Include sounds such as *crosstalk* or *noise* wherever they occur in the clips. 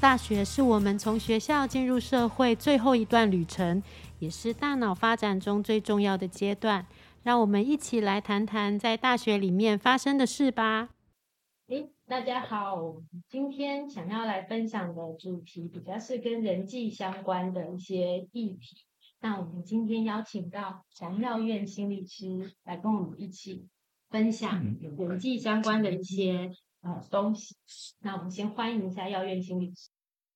大学是我们从学校进入社会最后一段旅程，也是大脑发展中最重要的阶段。让我们一起来谈谈在大学里面发生的事吧。诶，大家好，今天想要来分享的主题比较是跟人际相关的一些议题。那我们今天邀请到祥耀院心理师来跟我们一起分享人际相关的一些。呃，东西。那我们先欢迎一下药院心理师。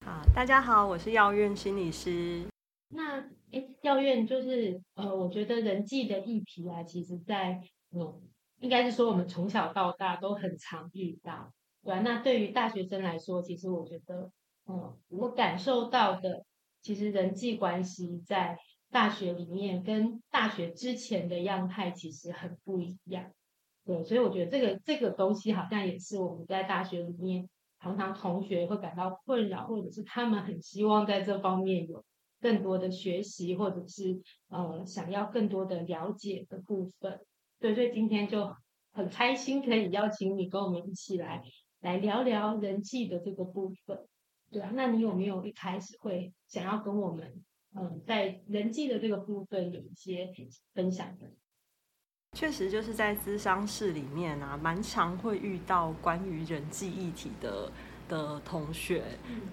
好，大家好，我是药院心理师。那，哎，药院就是呃，我觉得人际的议题啊，其实在嗯，应该是说我们从小到大都很常遇到，对啊。那对于大学生来说，其实我觉得，嗯，我感受到的，其实人际关系在大学里面跟大学之前的样态其实很不一样。对，所以我觉得这个这个东西好像也是我们在大学里面常常同学会感到困扰，或者是他们很希望在这方面有更多的学习，或者是呃想要更多的了解的部分。对，所以今天就很开心可以邀请你跟我们一起来来聊聊人际的这个部分。对啊，那你有没有一开始会想要跟我们嗯在人际的这个部分有一些分享的？确实就是在咨商室里面啊，蛮常会遇到关于人际议题的的同学。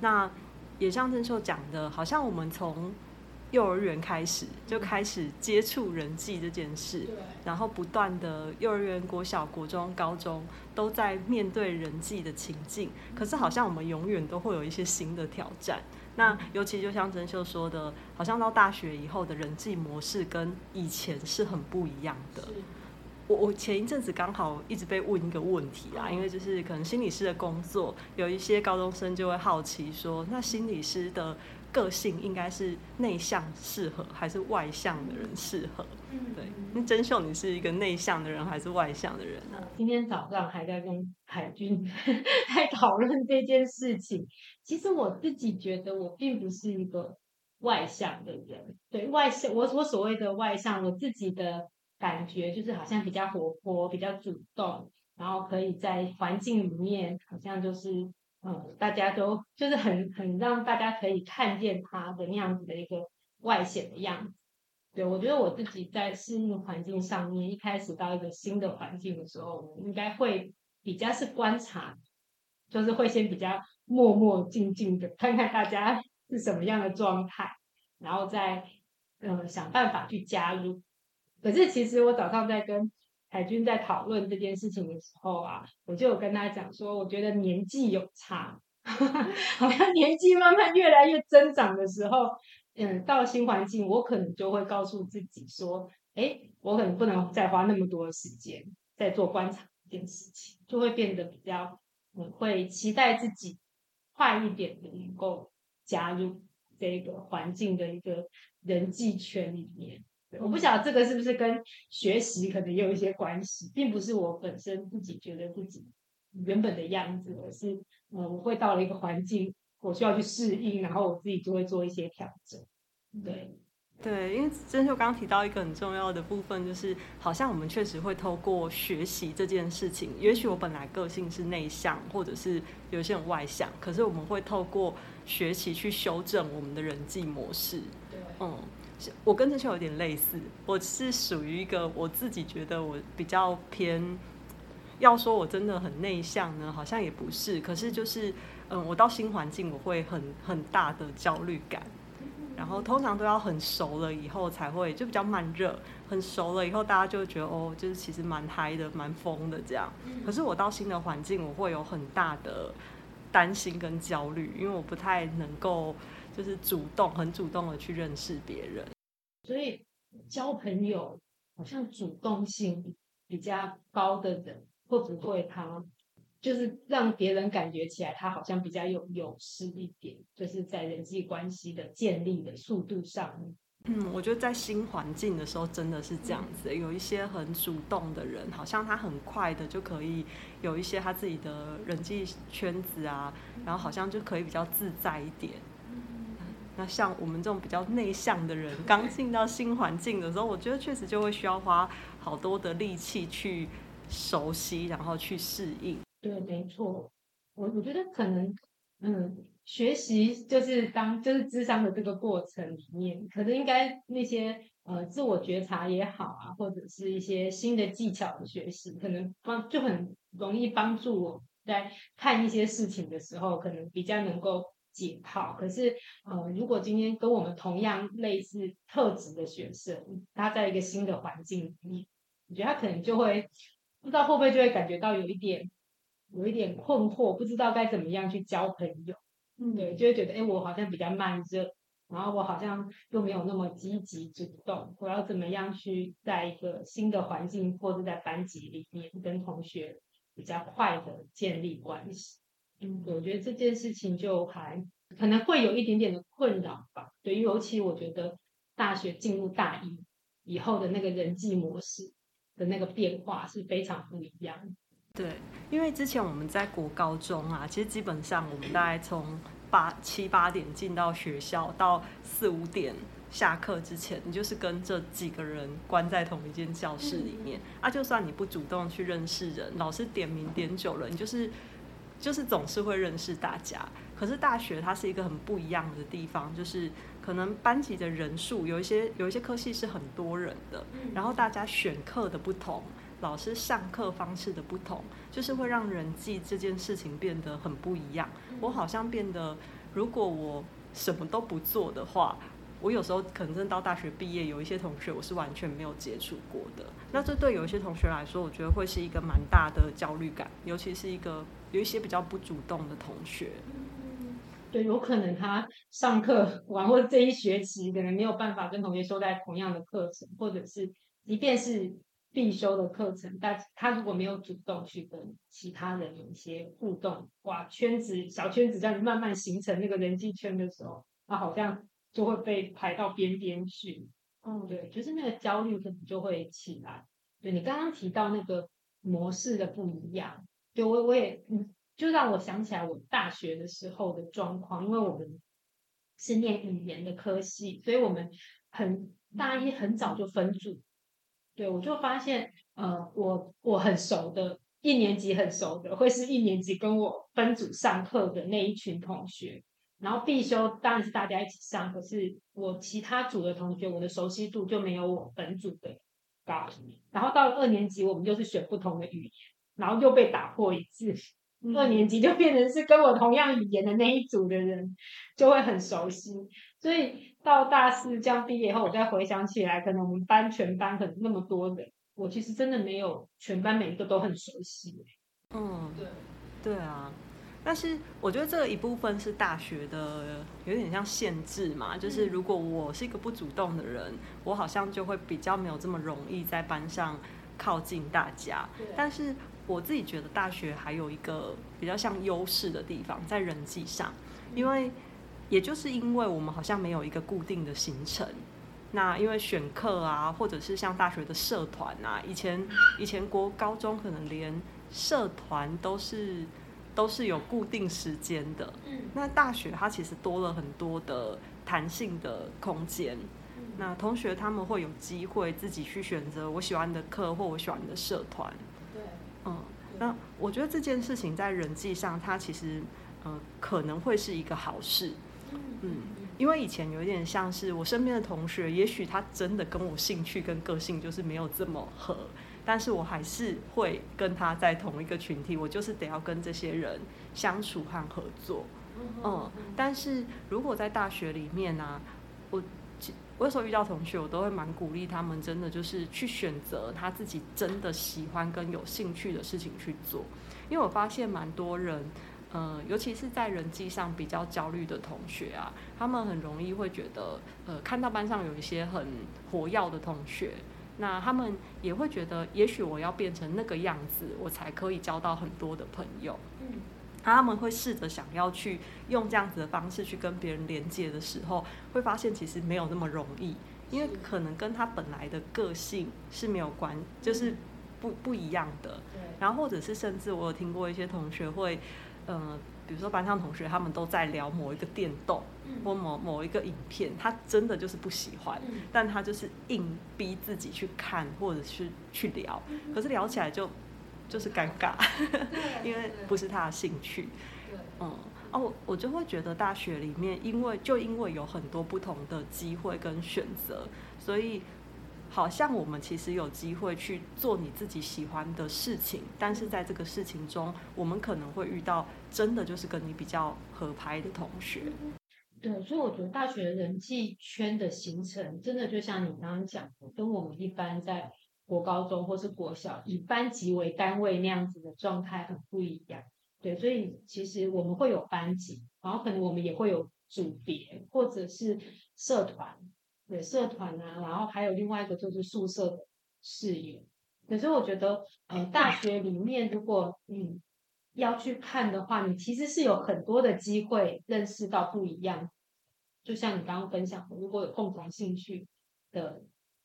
那也像郑秀讲的，好像我们从幼儿园开始就开始接触人际这件事，然后不断的幼儿园、国小、国中、高中都在面对人际的情境。可是好像我们永远都会有一些新的挑战。那尤其就像郑秀说的，好像到大学以后的人际模式跟以前是很不一样的。我我前一阵子刚好一直被问一个问题啊，因为就是可能心理师的工作，有一些高中生就会好奇说，那心理师的个性应该是内向适合还是外向的人适合？嗯，对。那甄秀，你是一个内向的人还是外向的人呢？今天早上还在跟海军 *laughs* 在讨论这件事情。其实我自己觉得我并不是一个外向的人。对外向，我我所谓的外向，我自己的感觉就是好像比较活泼、比较主动，然后可以在环境里面好像就是嗯，大家都就是很很让大家可以看见他的那样子的一个外显的样子。对，我觉得我自己在适应环境上面，一开始到一个新的环境的时候，我应该会比较是观察，就是会先比较默默静静的看看大家 *laughs* 是什么样的状态，然后再嗯想办法去加入。可是其实我早上在跟海军在讨论这件事情的时候啊，我就有跟他讲说，我觉得年纪有差，*laughs* 好像年纪慢慢越来越增长的时候。嗯，到新环境，我可能就会告诉自己说，哎，我可能不能再花那么多时间在做观察这件事情，就会变得比较，嗯，会期待自己快一点的能够加入这个环境的一个人际圈里面。我不晓得这个是不是跟学习可能有一些关系，并不是我本身自己觉得自己原本的样子，而是，嗯，我会到了一个环境。我需要去适应，然后我自己就会做一些调整。对，对，因为真秀刚刚提到一个很重要的部分，就是好像我们确实会透过学习这件事情，也许我本来个性是内向，或者是有些人外向，可是我们会透过学习去修正我们的人际模式。对，嗯，我跟真秀有点类似，我是属于一个我自己觉得我比较偏，要说我真的很内向呢，好像也不是，可是就是。嗯，我到新环境我会很很大的焦虑感，然后通常都要很熟了以后才会就比较慢热，很熟了以后大家就觉得哦，就是其实蛮嗨的，蛮疯的这样。可是我到新的环境，我会有很大的担心跟焦虑，因为我不太能够就是主动很主动的去认识别人。所以交朋友好像主动性比较高的人，会不会他？就是让别人感觉起来他好像比较有优势一点，就是在人际关系的建立的速度上。嗯，我觉得在新环境的时候真的是这样子，有一些很主动的人，好像他很快的就可以有一些他自己的人际圈子啊，然后好像就可以比较自在一点。那像我们这种比较内向的人，刚进到新环境的时候，我觉得确实就会需要花好多的力气去熟悉，然后去适应。对，没错，我我觉得可能嗯，学习就是当就是智商的这个过程里面，可能应该那些呃自我觉察也好啊，或者是一些新的技巧的学习，可能帮就很容易帮助我在看一些事情的时候，可能比较能够解套。可是呃，如果今天跟我们同样类似特质的学生，他在一个新的环境里面，我觉得他可能就会不知道会不会就会感觉到有一点。有一点困惑，不知道该怎么样去交朋友，嗯，对，就会觉得，哎，我好像比较慢热，然后我好像又没有那么积极主动，我要怎么样去在一个新的环境或者在班级里面跟同学比较快的建立关系？嗯，我觉得这件事情就还可能会有一点点的困扰吧。对，尤其我觉得大学进入大一以后的那个人际模式的那个变化是非常不一样。对，因为之前我们在国高中啊，其实基本上我们大概从八七八点进到学校，到四五点下课之前，你就是跟这几个人关在同一间教室里面啊。就算你不主动去认识人，老师点名点久了，你就是就是总是会认识大家。可是大学它是一个很不一样的地方，就是可能班级的人数有一些有一些科系是很多人的，然后大家选课的不同。老师上课方式的不同，就是会让人际这件事情变得很不一样。我好像变得，如果我什么都不做的话，我有时候可能真到大学毕业，有一些同学我是完全没有接触过的。那这对有一些同学来说，我觉得会是一个蛮大的焦虑感，尤其是一个有一些比较不主动的同学。对，有可能他上课完或者这一学期可能没有办法跟同学修在同样的课程，或者是即便是。必修的课程，但他如果没有主动去跟其他人有一些互动，哇，圈子小圈子这样慢慢形成那个人际圈的时候，他好像就会被排到边边去。嗯，对，就是那个焦虑可能就会起来。对你刚刚提到那个模式的不一样，对我我也嗯，就让我想起来我大学的时候的状况，因为我们是念语言的科系，所以我们很大一很早就分组。对，我就发现，呃，我我很熟的，一年级很熟的，会是一年级跟我分组上课的那一群同学。然后必修当然是大家一起上，可是我其他组的同学，我的熟悉度就没有我本组的高。然后到了二年级，我们就是选不同的语言，然后又被打破一次。二年级就变成是跟我同样语言的那一组的人，就会很熟悉。所以到大四这样毕业后，我再回想起来，可能我们班全班可能那么多人，我其实真的没有全班每一个都很熟悉。嗯，对，对啊。但是我觉得这一部分是大学的有点像限制嘛，就是如果我是一个不主动的人，我好像就会比较没有这么容易在班上靠近大家。但是我自己觉得大学还有一个比较像优势的地方，在人际上，因为。也就是因为我们好像没有一个固定的行程，那因为选课啊，或者是像大学的社团啊，以前以前国高中可能连社团都是都是有固定时间的，嗯，那大学它其实多了很多的弹性的空间，那同学他们会有机会自己去选择我喜欢的课或我喜欢的社团，那我觉得这件事情在人际上，它其实呃可能会是一个好事。嗯，因为以前有一点像是我身边的同学，也许他真的跟我兴趣跟个性就是没有这么合，但是我还是会跟他在同一个群体，我就是得要跟这些人相处和合作。嗯，但是如果在大学里面呢，我我有时候遇到同学，我都会蛮鼓励他们，真的就是去选择他自己真的喜欢跟有兴趣的事情去做，因为我发现蛮多人。呃，尤其是在人际上比较焦虑的同学啊，他们很容易会觉得，呃，看到班上有一些很活跃的同学，那他们也会觉得，也许我要变成那个样子，我才可以交到很多的朋友。嗯，他们会试着想要去用这样子的方式去跟别人连接的时候，会发现其实没有那么容易，因为可能跟他本来的个性是没有关，就是不不一样的。然后或者是甚至我有听过一些同学会。嗯，比如说班上同学他们都在聊某一个电动或某某一个影片，他真的就是不喜欢，但他就是硬逼自己去看或者是去聊，可是聊起来就就是尴尬，因为不是他的兴趣。嗯，哦，我就会觉得大学里面，因为就因为有很多不同的机会跟选择，所以好像我们其实有机会去做你自己喜欢的事情，但是在这个事情中，我们可能会遇到真的就是跟你比较合拍的同学。对，所以我觉得大学人际圈的形成，真的就像你刚刚讲的，跟我们一般在国高中或是国小以班级为单位那样子的状态很不一样。对，所以其实我们会有班级，然后可能我们也会有组别或者是社团，对，社团啊，然后还有另外一个就是宿舍的室友。可是我觉得，呃，大学里面如果嗯。要去看的话，你其实是有很多的机会认识到不一样。就像你刚刚分享的，如果有共同兴趣的，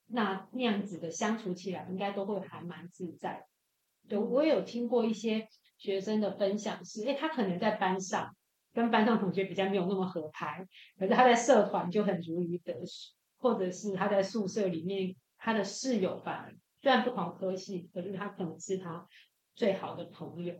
那那样子的相处起来，应该都会还蛮自在。对我也有听过一些学生的分享是，哎，他可能在班上跟班上同学比较没有那么合拍，可是他在社团就很如鱼得水，或者是他在宿舍里面，他的室友吧，虽然不同科系，可是他可能是他最好的朋友。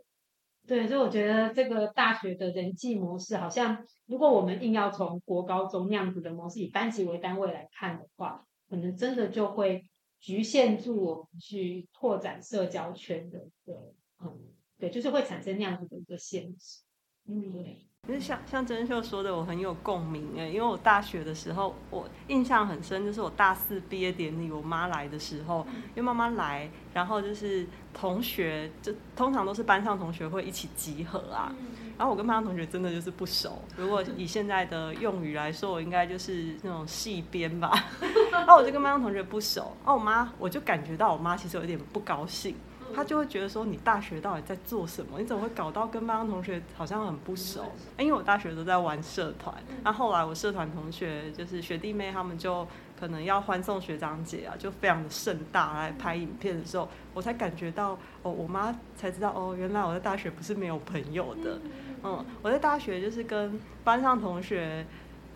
对，所以我觉得这个大学的人际模式，好像如果我们硬要从国高中那样子的模式以班级为单位来看的话，可能真的就会局限住我们去拓展社交圈的，对，嗯，对，就是会产生那样子的一个限制，嗯，对。就是像像真秀说的，我很有共鸣哎，因为我大学的时候，我印象很深，就是我大四毕业典礼，我妈来的时候，因为妈妈来，然后就是同学，就通常都是班上同学会一起集合啊，然后我跟班上同学真的就是不熟，如果以现在的用语来说，我应该就是那种戏编吧，*laughs* 然后我就跟班上同学不熟，然后我妈我就感觉到我妈其实有点不高兴。她就会觉得说，你大学到底在做什么？你怎么会搞到跟班上同学好像很不熟？因为我大学都在玩社团，那后来我社团同学就是学弟妹，他们就可能要欢送学长姐啊，就非常的盛大来拍影片的时候，我才感觉到哦，我妈才知道哦，原来我在大学不是没有朋友的。嗯，我在大学就是跟班上同学。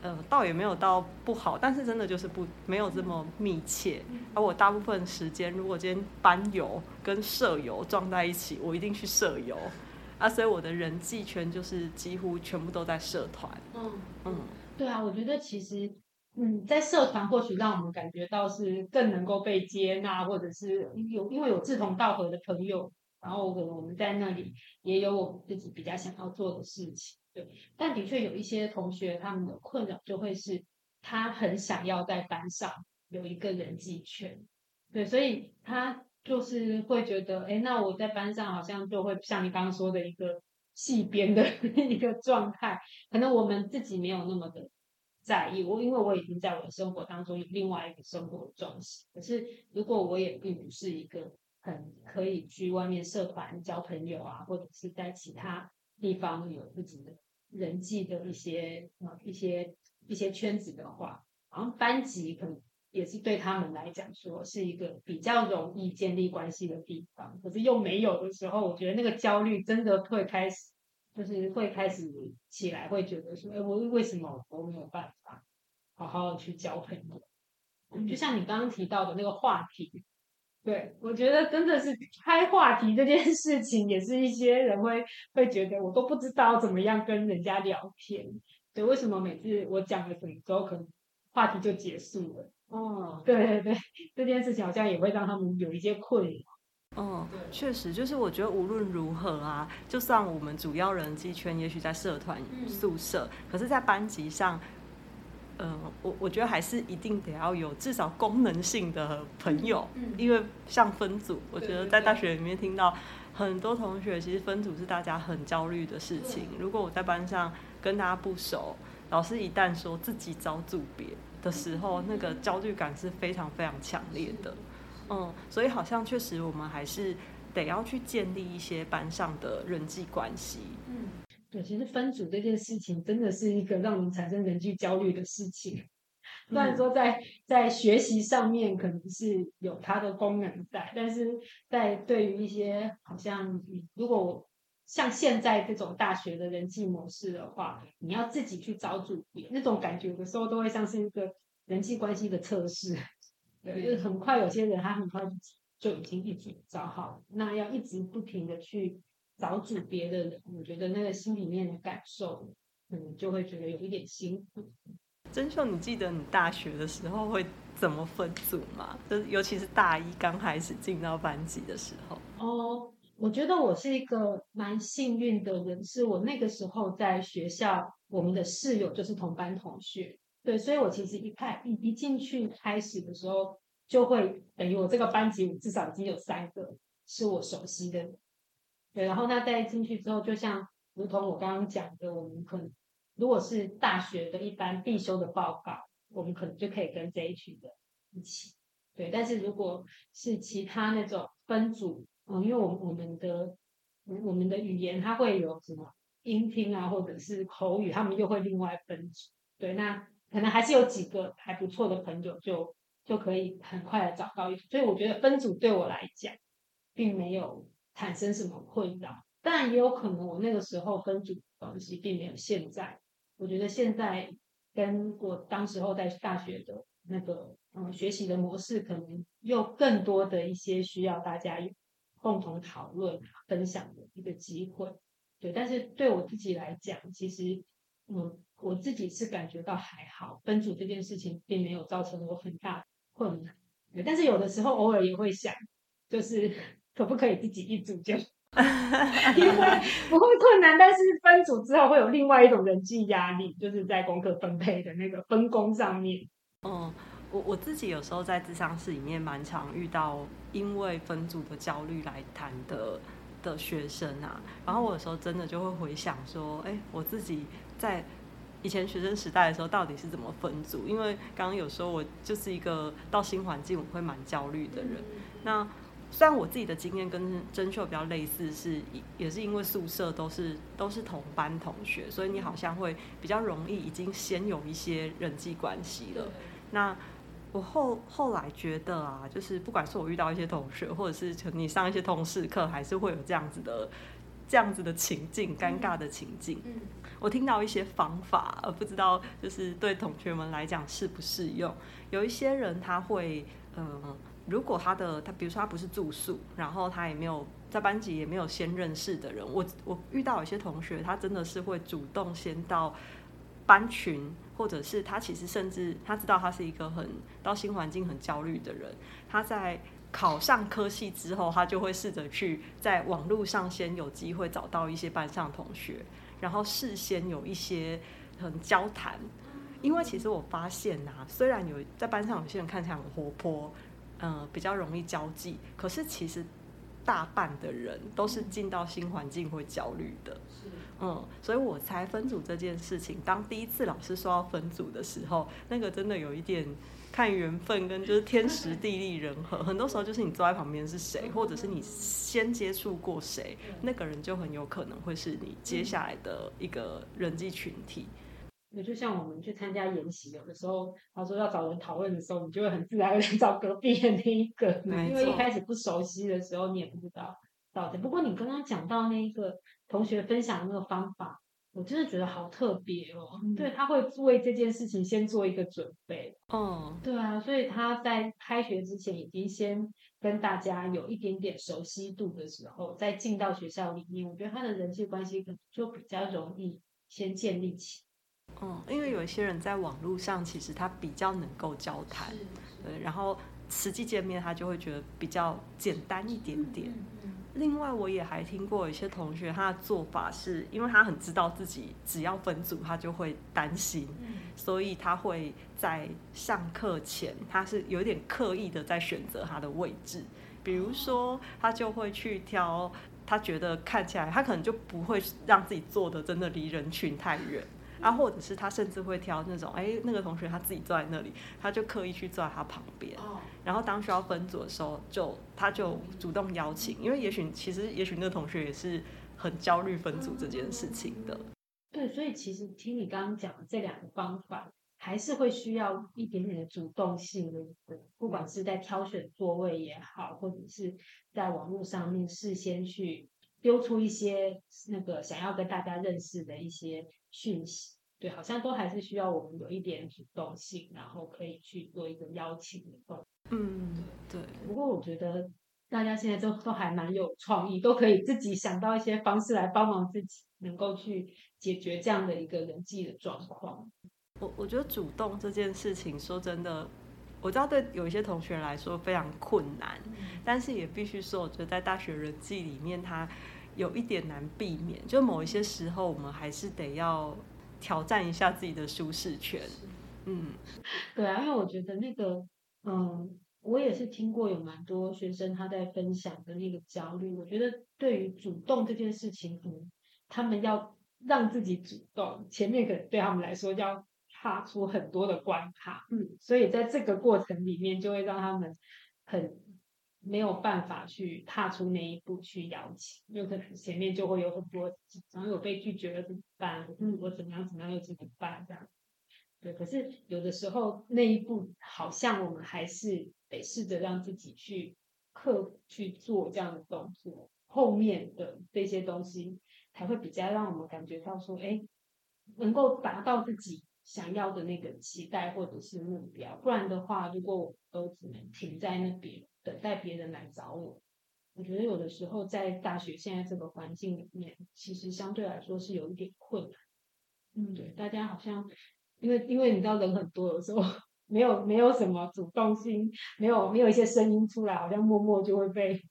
呃，倒也没有到不好，但是真的就是不没有这么密切。而我大部分时间，如果今天班友跟舍友撞在一起，我一定去舍友。啊，所以我的人际圈就是几乎全部都在社团。嗯嗯，对啊，我觉得其实嗯，在社团或许让我们感觉到是更能够被接纳，或者是有因为有志同道合的朋友，然后可能我们在那里也有我们自己比较想要做的事情。对，但的确有一些同学，他们的困扰就会是，他很想要在班上有一个人际圈，对，所以他就是会觉得，哎，那我在班上好像就会像你刚刚说的一个戏编的 *laughs* 一个状态，可能我们自己没有那么的在意，我因为我已经在我的生活当中有另外一个生活状态，可是如果我也并不是一个很可以去外面社团交朋友啊，或者是在其他。地方有自己的人际的一些啊一些一些圈子的话，好像班级可能也是对他们来讲说是一个比较容易建立关系的地方，可是又没有的时候，我觉得那个焦虑真的会开始，就是会开始起来，会觉得说，哎，我为什么我没有办法好好的去交朋友？就像你刚刚提到的那个话题。对，我觉得真的是开话题这件事情，也是一些人会会觉得我都不知道怎么样跟人家聊天。对，为什么每次我讲了什么之后，可能话题就结束了？哦，对对对，这件事情好像也会让他们有一些困扰。嗯，确实，就是我觉得无论如何啊，就算我们主要人际圈也许在社团宿舍，可是，在班级上。嗯，我我觉得还是一定得要有至少功能性的朋友，因为像分组，我觉得在大学里面听到很多同学，其实分组是大家很焦虑的事情。如果我在班上跟大家不熟，老师一旦说自己找组别的时候，那个焦虑感是非常非常强烈的。嗯，所以好像确实我们还是得要去建立一些班上的人际关系。嗯。对，其实分组这件事情真的是一个让人产生人际焦虑的事情。虽然说在在学习上面可能是有它的功能在，但是在对于一些好像如果像现在这种大学的人际模式的话，你要自己去找组别，那种感觉有的时候都会像是一个人际关系的测试。对，就是很快有些人他很快就已经一组找好，那要一直不停的去。找组别的人，我觉得那个心里面的感受嗯，就会觉得有一点辛苦。真秀，你记得你大学的时候会怎么分组吗？就是尤其是大一刚开始进到班级的时候。哦，我觉得我是一个蛮幸运的人，是我那个时候在学校，我们的室友就是同班同学，对，所以我其实一开一一进去开始的时候，就会等于我这个班级，我至少已经有三个是我熟悉的，对，然后那带进去之后，就像如同我刚刚讲的，我们可能。如果是大学的一般必修的报告，我们可能就可以跟这一群的一起，对。但是如果是其他那种分组，嗯，因为我我们的我们的语言它会有什么音听啊，或者是口语，他们又会另外分组，对。那可能还是有几个还不错的朋友，就就可以很快的找到一。所以我觉得分组对我来讲，并没有产生什么困扰，但也有可能我那个时候分组的东西并没有现在。我觉得现在跟我当时候在大学的那个嗯学习的模式，可能又更多的一些需要大家共同讨论、分享的一个机会。对，但是对我自己来讲，其实嗯我自己是感觉到还好，分组这件事情并没有造成我很大困难。但是有的时候偶尔也会想，就是可不可以自己一组就。*laughs* 因为不会困难，但是分组之后会有另外一种人际压力，就是在功课分配的那个分工上面。嗯，我我自己有时候在智商室里面蛮常遇到因为分组的焦虑来谈的的学生啊，然后我有时候真的就会回想说，哎，我自己在以前学生时代的时候到底是怎么分组？因为刚刚有说我就是一个到新环境我会蛮焦虑的人，那。虽然我自己的经验跟真秀比较类似，是也是因为宿舍都是都是同班同学，所以你好像会比较容易已经先有一些人际关系了。那我后后来觉得啊，就是不管是我遇到一些同学，或者是你上一些通识课，还是会有这样子的这样子的情境，尴尬的情境。嗯，我听到一些方法，而不知道就是对同学们来讲适不适用。有一些人他会嗯。如果他的他，比如说他不是住宿，然后他也没有在班级也没有先认识的人，我我遇到有些同学，他真的是会主动先到班群，或者是他其实甚至他知道他是一个很到新环境很焦虑的人，他在考上科系之后，他就会试着去在网络上先有机会找到一些班上同学，然后事先有一些很交谈，因为其实我发现呐，虽然有在班上有些人看起来很活泼。嗯，比较容易交际，可是其实大半的人都是进到新环境会焦虑的。是，嗯，所以我才分组这件事情，当第一次老师说要分组的时候，那个真的有一点看缘分跟就是天时地利人和，很多时候就是你坐在旁边是谁，或者是你先接触过谁，那个人就很有可能会是你接下来的一个人际群体。那就像我们去参加研习，有的时候他说要找人讨论的时候，你就会很自然的 *laughs* 找隔壁的那一个，因为一开始不熟悉的时候，你也不知道到底。不过你刚刚讲到那一个同学分享那个方法，我真的觉得好特别哦。对他会为这件事情先做一个准备。哦，对啊，所以他在开学之前已经先跟大家有一点点熟悉度的时候，再进到学校里面，我觉得他的人际关系可能就比较容易先建立起。嗯，因为有一些人在网络上，其实他比较能够交谈，对，然后实际见面他就会觉得比较简单一点点。另外，我也还听过有些同学，他的做法是因为他很知道自己只要分组，他就会担心，所以他会在上课前，他是有点刻意的在选择他的位置，比如说他就会去挑他觉得看起来，他可能就不会让自己坐的真的离人群太远。啊，或者是他甚至会挑那种，哎，那个同学他自己坐在那里，他就刻意去坐在他旁边。然后当需要分组的时候，就他就主动邀请，因为也许其实也许那个同学也是很焦虑分组这件事情的。对，所以其实听你刚刚讲的这两个方法，还是会需要一点点的主动性的，不管是在挑选座位也好，或者是在网络上面事先去丢出一些那个想要跟大家认识的一些。讯息对，好像都还是需要我们有一点主动性，然后可以去做一个邀请的动作。嗯，对。不过我觉得大家现在都都还蛮有创意，都可以自己想到一些方式来帮忙自己，能够去解决这样的一个人际的状况。我我觉得主动这件事情，说真的，我知道对有一些同学来说非常困难，但是也必须说，我觉得在大学人际里面，它有一点难避免，就某一些时候，我们还是得要挑战一下自己的舒适圈。嗯，对啊，因为我觉得那个，嗯，我也是听过有蛮多学生他在分享的那个焦虑。我觉得对于主动这件事情，嗯，他们要让自己主动，前面可能对他们来说要踏出很多的关卡，嗯，所以在这个过程里面，就会让他们很没有办法去踏出那一步去邀请，有可能前面就会有很多，然后有被拒绝了怎么办？嗯，我怎么样怎么样又怎么办？这样。对，可是有的时候那一步好像我们还是得试着让自己去克服去做这样的动作，后面的这些东西才会比较让我们感觉到说，哎，能够达到自己想要的那个期待或者是目标。不然的话，如果我们都只能停在那边等待别人来找我，我觉得有的时候在大学现在这个环境里面，其实相对来说是有一点困难。嗯，对，大家好像。因为因为你知道人很多，有时候 *laughs* 没有没有什么主动性，没有没有一些声音出来，好像默默就会被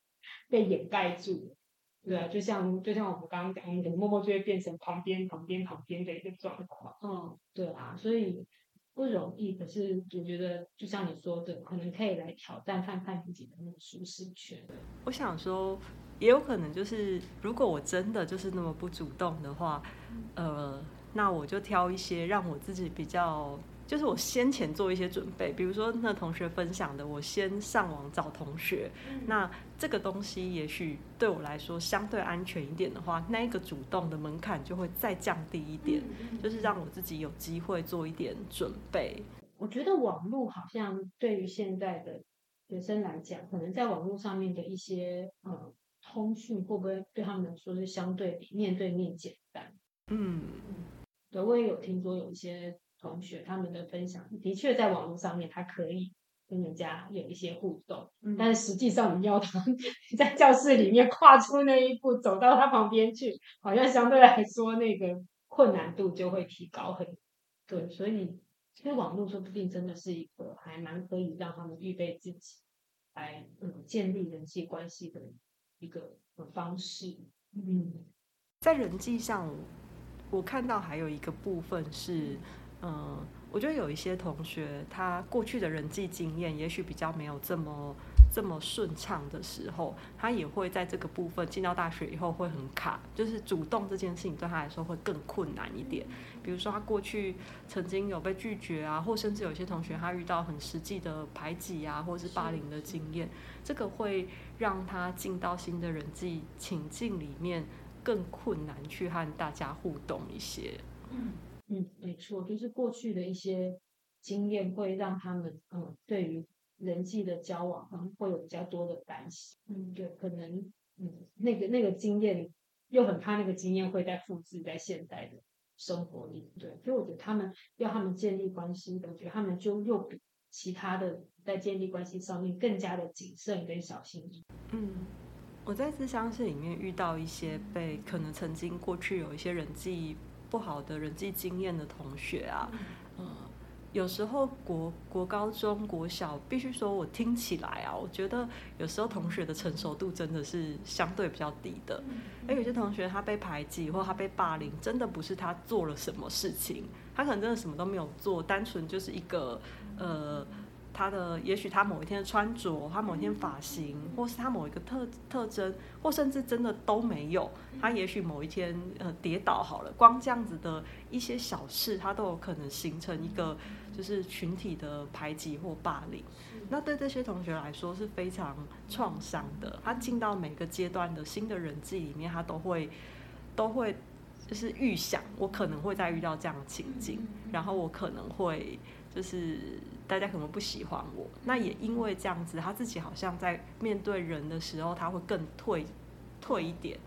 被掩盖住，对啊，就像就像我们刚刚讲，可能默默就会变成旁边旁边旁边的一个状况，嗯，对啊，所以不容易。可是我觉得，就像你说的，可能可以来挑战看看自己的那个舒适圈。我想说，也有可能就是，如果我真的就是那么不主动的话，呃。那我就挑一些让我自己比较，就是我先前做一些准备，比如说那同学分享的，我先上网找同学。那这个东西也许对我来说相对安全一点的话，那一个主动的门槛就会再降低一点，就是让我自己有机会做一点准备。我觉得网络好像对于现在的学生来讲，可能在网络上面的一些呃通讯，会不会对他们来说是相对比面对面简单？嗯。对，我也有听说有一些同学他们的分享，的确在网络上面他可以跟人家有一些互动，但是实际上你要他在教室里面跨出那一步，走到他旁边去，好像相对来说那个困难度就会提高很。对，所以其实网络说不定真的是一个还蛮可以让他们预备自己来嗯建立人际关系的一个方式。嗯，在人际上。我看到还有一个部分是，嗯，我觉得有一些同学他过去的人际经验也许比较没有这么这么顺畅的时候，他也会在这个部分进到大学以后会很卡，就是主动这件事情对他来说会更困难一点。比如说他过去曾经有被拒绝啊，或甚至有些同学他遇到很实际的排挤啊，或是霸凌的经验，这个会让他进到新的人际情境里面。更困难去和大家互动一些。嗯嗯，没错，就是过去的一些经验会让他们嗯，对于人际的交往嗯会有比较多的担心。嗯，对，可能嗯那个那个经验又很怕那个经验会再复制在现代的生活里。对，所以我觉得他们要他们建立关系，我觉得他们就又比其他的在建立关系上面更加的谨慎跟小心。嗯。我在自相室里面遇到一些被可能曾经过去有一些人际不好的人际经验的同学啊，嗯，有时候国国高中国小，必须说我听起来啊，我觉得有时候同学的成熟度真的是相对比较低的。而有些同学他被排挤或他被霸凌，真的不是他做了什么事情，他可能真的什么都没有做，单纯就是一个呃。他的也许他某一天的穿着，他某一天发型，或是他某一个特特征，或甚至真的都没有。他也许某一天呃跌倒好了，光这样子的一些小事，他都有可能形成一个就是群体的排挤或霸凌。那对这些同学来说是非常创伤的。他进到每个阶段的新的人际里面，他都会都会就是预想我可能会再遇到这样的情境，然后我可能会就是。大家可能不喜欢我，那也因为这样子，他自己好像在面对人的时候，他会更退退一点。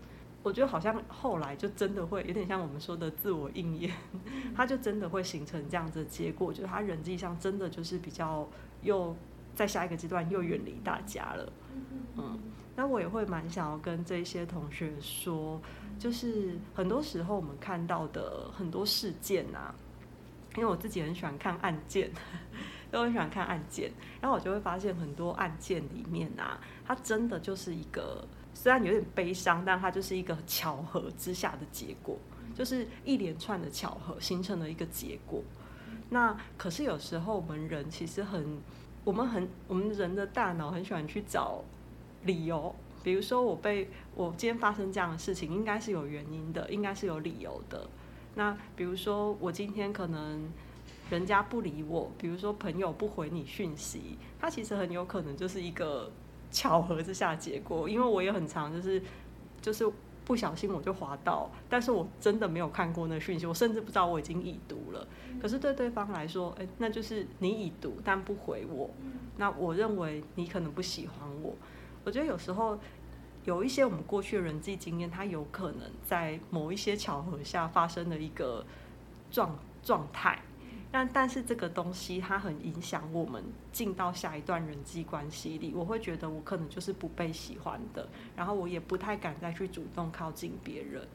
我觉得好像后来就真的会有点像我们说的自我应验，他就真的会形成这样子的结果，就是他人际上真的就是比较又在下一个阶段又远离大家了。嗯，那我也会蛮想要跟这些同学说，就是很多时候我们看到的很多事件啊，因为我自己很喜欢看案件，都很喜欢看案件，然后我就会发现很多案件里面啊，它真的就是一个虽然有点悲伤，但它就是一个巧合之下的结果，就是一连串的巧合形成了一个结果。那可是有时候我们人其实很，我们很我们人的大脑很喜欢去找理由，比如说我被我今天发生这样的事情，应该是有原因的，应该是有理由的。那比如说我今天可能人家不理我，比如说朋友不回你讯息，它其实很有可能就是一个巧合之下结果，因为我也很常就是就是。不小心我就滑到，但是我真的没有看过那讯息，我甚至不知道我已经已读了。可是对对方来说，哎，那就是你已读但不回我，那我认为你可能不喜欢我。我觉得有时候有一些我们过去的人际经验，它有可能在某一些巧合下发生的一个状状态。但但是这个东西它很影响我们进到下一段人际关系里，我会觉得我可能就是不被喜欢的，然后我也不太敢再去主动靠近别人。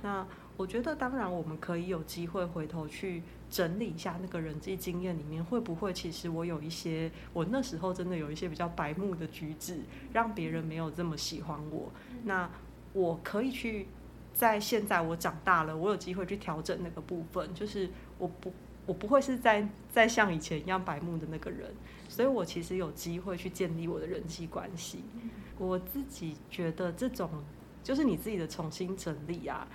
那我觉得当然我们可以有机会回头去整理一下那个人际经验里面，会不会其实我有一些我那时候真的有一些比较白目的举止，让别人没有这么喜欢我。那我可以去在现在我长大了，我有机会去调整那个部分，就是我不。我不会是在在像以前一样白目的那个人，所以我其实有机会去建立我的人际关系。我自己觉得这种就是你自己的重新整理啊，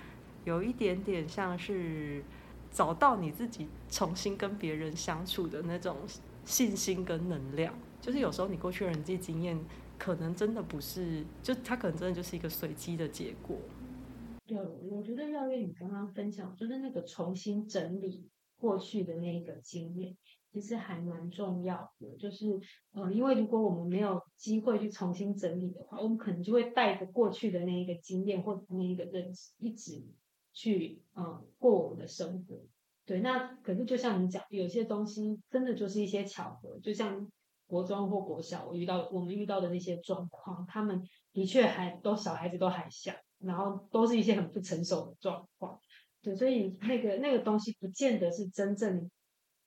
有一点点像是找到你自己重新跟别人相处的那种信心跟能量。就是有时候你过去的人际经验可能真的不是，就它可能真的就是一个随机的结果。对，我觉得耀月你刚刚分享就是那个重新整理。过去的那个经验其实还蛮重要的，就是呃，因为如果我们没有机会去重新整理的话，我们可能就会带着过去的那一个经验或那一个认知，一直去嗯过我们的生活。对，那可是就像你讲，有些东西真的就是一些巧合，就像国中或国小我遇到我们遇到的那些状况，他们的确还都小孩子都还小，然后都是一些很不成熟的状况。对，所以那个那个东西不见得是真正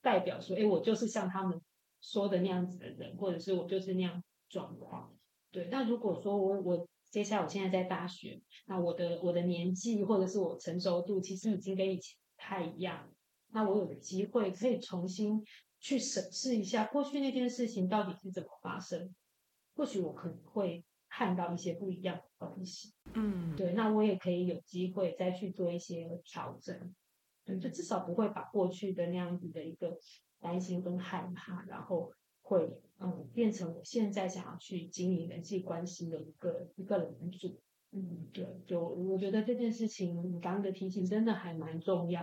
代表说，哎，我就是像他们说的那样子的人，或者是我就是那样状况。对，那如果说我我接下来我现在在大学，那我的我的年纪或者是我成熟度其实已经跟以前不太一样，那我有机会可以重新去审视一下过去那件事情到底是怎么发生，或许我可能会看到一些不一样的东西。嗯，对，那我也可以有机会再去做一些调整，对，就至少不会把过去的那样子的一个担心跟害怕，然后会嗯变成我现在想要去经营人际关系的一个一个人主。嗯，对，就我觉得这件事情你刚刚的提醒真的还蛮重要，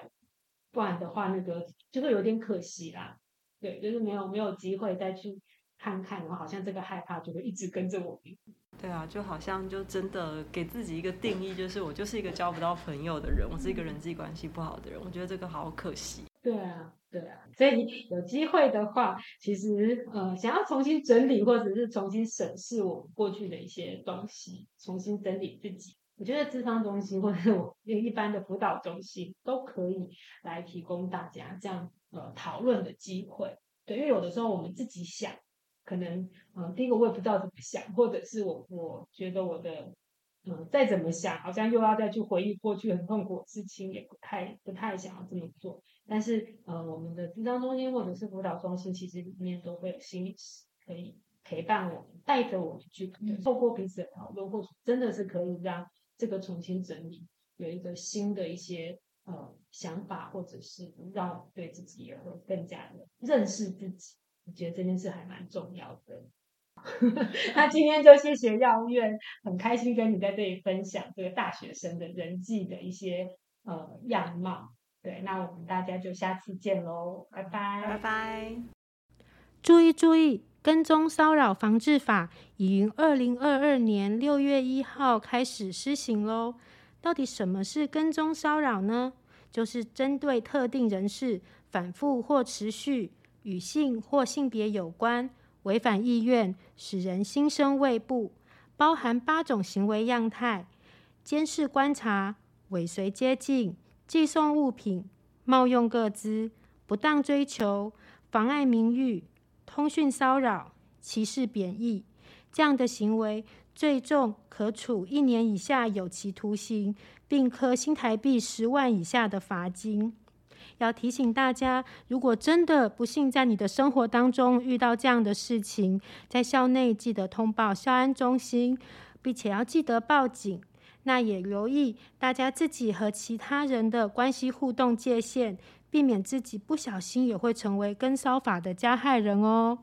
不然的话那个就会有点可惜啦。对，就是没有没有机会再去看看，然后好像这个害怕就会一直跟着我们。对啊，就好像就真的给自己一个定义，就是我就是一个交不到朋友的人，我是一个人际关系不好的人。我觉得这个好可惜。对啊，对啊，所以有机会的话，其实呃，想要重新整理或者是重新审视我们过去的一些东西，重新整理自己，我觉得智商中心或者我一般的辅导中心都可以来提供大家这样呃讨论的机会。对，因为有的时候我们自己想。可能，嗯，第一个我也不知道怎么想，或者是我我觉得我的，嗯，再怎么想，好像又要再去回忆过去很痛苦的事情，也不太不太想要这么做。但是，呃，我们的智商中心或者是辅导中心，其实里面都会有心理师可以陪伴我们，带着我们去，透过彼此的讨论，或者真的是可以让这个重新整理，有一个新的一些呃想法，或者是让对自己也会更加的认识自己。我觉得这件事还蛮重要的。*laughs* *laughs* 那今天就谢谢药院，很开心跟你在这里分享这个大学生的人际的一些呃样貌。对，那我们大家就下次见喽，拜拜，拜拜。注意注意，跟踪骚扰防治法已于二零二二年六月一号开始施行喽。到底什么是跟踪骚扰呢？就是针对特定人士反复或持续。与性或性别有关、违反意愿，使人心生畏怖，包含八种行为样态：监视观察、尾随接近、寄送物品、冒用各资、不当追求、妨碍名誉、通讯骚扰、歧视贬义。这样的行为，最重可处一年以下有期徒刑，并科新台币十万以下的罚金。要提醒大家，如果真的不幸在你的生活当中遇到这样的事情，在校内记得通报校安中心，并且要记得报警。那也留意大家自己和其他人的关系互动界限，避免自己不小心也会成为跟骚法的加害人哦。